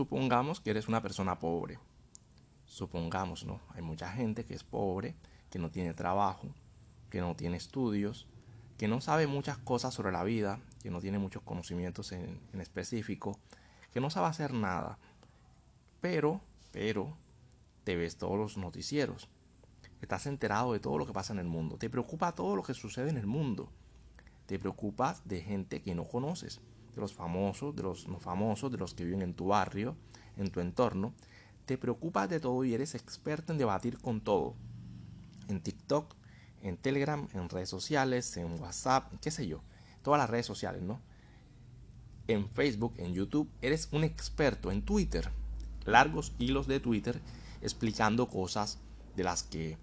Supongamos que eres una persona pobre. Supongamos, ¿no? Hay mucha gente que es pobre, que no tiene trabajo, que no tiene estudios, que no sabe muchas cosas sobre la vida, que no tiene muchos conocimientos en, en específico, que no sabe hacer nada. Pero, pero, te ves todos los noticieros. Estás enterado de todo lo que pasa en el mundo. Te preocupa todo lo que sucede en el mundo. Te preocupas de gente que no conoces, de los famosos, de los no famosos, de los que viven en tu barrio, en tu entorno. Te preocupas de todo y eres experto en debatir con todo. En TikTok, en Telegram, en redes sociales, en WhatsApp, qué sé yo. Todas las redes sociales, ¿no? En Facebook, en YouTube, eres un experto en Twitter. Largos hilos de Twitter explicando cosas de las que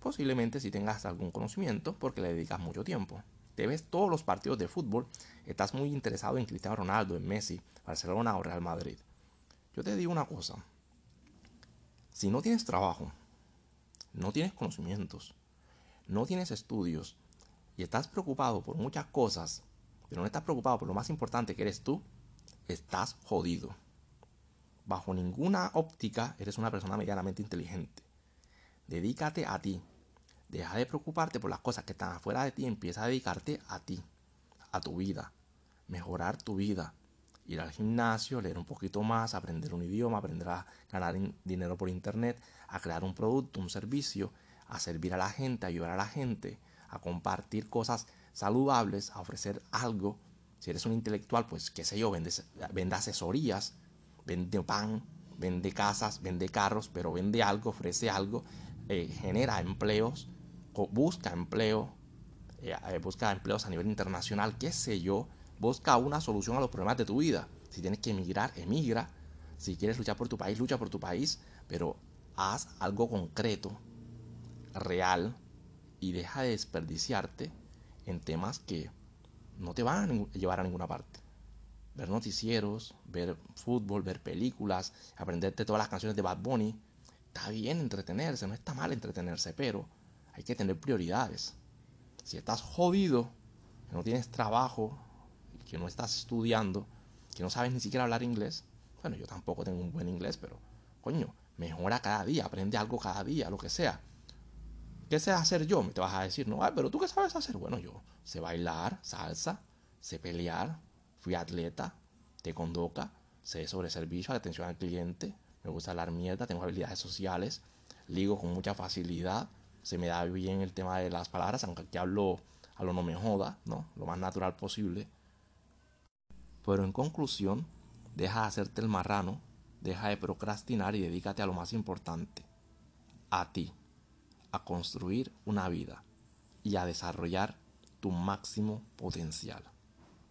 posiblemente si tengas algún conocimiento porque le dedicas mucho tiempo. Te ves todos los partidos de fútbol, estás muy interesado en Cristiano Ronaldo, en Messi, Barcelona o Real Madrid. Yo te digo una cosa, si no tienes trabajo, no tienes conocimientos, no tienes estudios y estás preocupado por muchas cosas, pero no estás preocupado por lo más importante que eres tú, estás jodido. Bajo ninguna óptica eres una persona medianamente inteligente. Dedícate a ti. Deja de preocuparte por las cosas que están afuera de ti. Empieza a dedicarte a ti, a tu vida. Mejorar tu vida. Ir al gimnasio, leer un poquito más, aprender un idioma, aprender a ganar dinero por internet, a crear un producto, un servicio, a servir a la gente, a ayudar a la gente, a compartir cosas saludables, a ofrecer algo. Si eres un intelectual, pues qué sé yo, vende, asesorías, vende pan, vende casas, vende carros, pero vende algo, ofrece algo eh, genera empleos, busca empleo, eh, eh, busca empleos a nivel internacional, qué sé yo, busca una solución a los problemas de tu vida. Si tienes que emigrar, emigra. Si quieres luchar por tu país, lucha por tu país, pero haz algo concreto, real, y deja de desperdiciarte en temas que no te van a llevar a ninguna parte. Ver noticieros, ver fútbol, ver películas, aprenderte todas las canciones de Bad Bunny, Está bien entretenerse, no está mal entretenerse, pero hay que tener prioridades. Si estás jodido, que no tienes trabajo, que no estás estudiando, que no sabes ni siquiera hablar inglés, bueno, yo tampoco tengo un buen inglés, pero coño, mejora cada día, aprende algo cada día, lo que sea. ¿Qué sé hacer yo? Me te vas a decir, no, pero tú qué sabes hacer. Bueno, yo sé bailar, salsa, sé pelear, fui atleta, te condoca, sé sobre servicio, atención al cliente, me gusta hablar mierda, tengo habilidades sociales, ligo con mucha facilidad, se me da bien el tema de las palabras, aunque aquí hablo a lo no me joda, ¿no? Lo más natural posible. Pero en conclusión, deja de hacerte el marrano, deja de procrastinar y dedícate a lo más importante, a ti, a construir una vida y a desarrollar tu máximo potencial.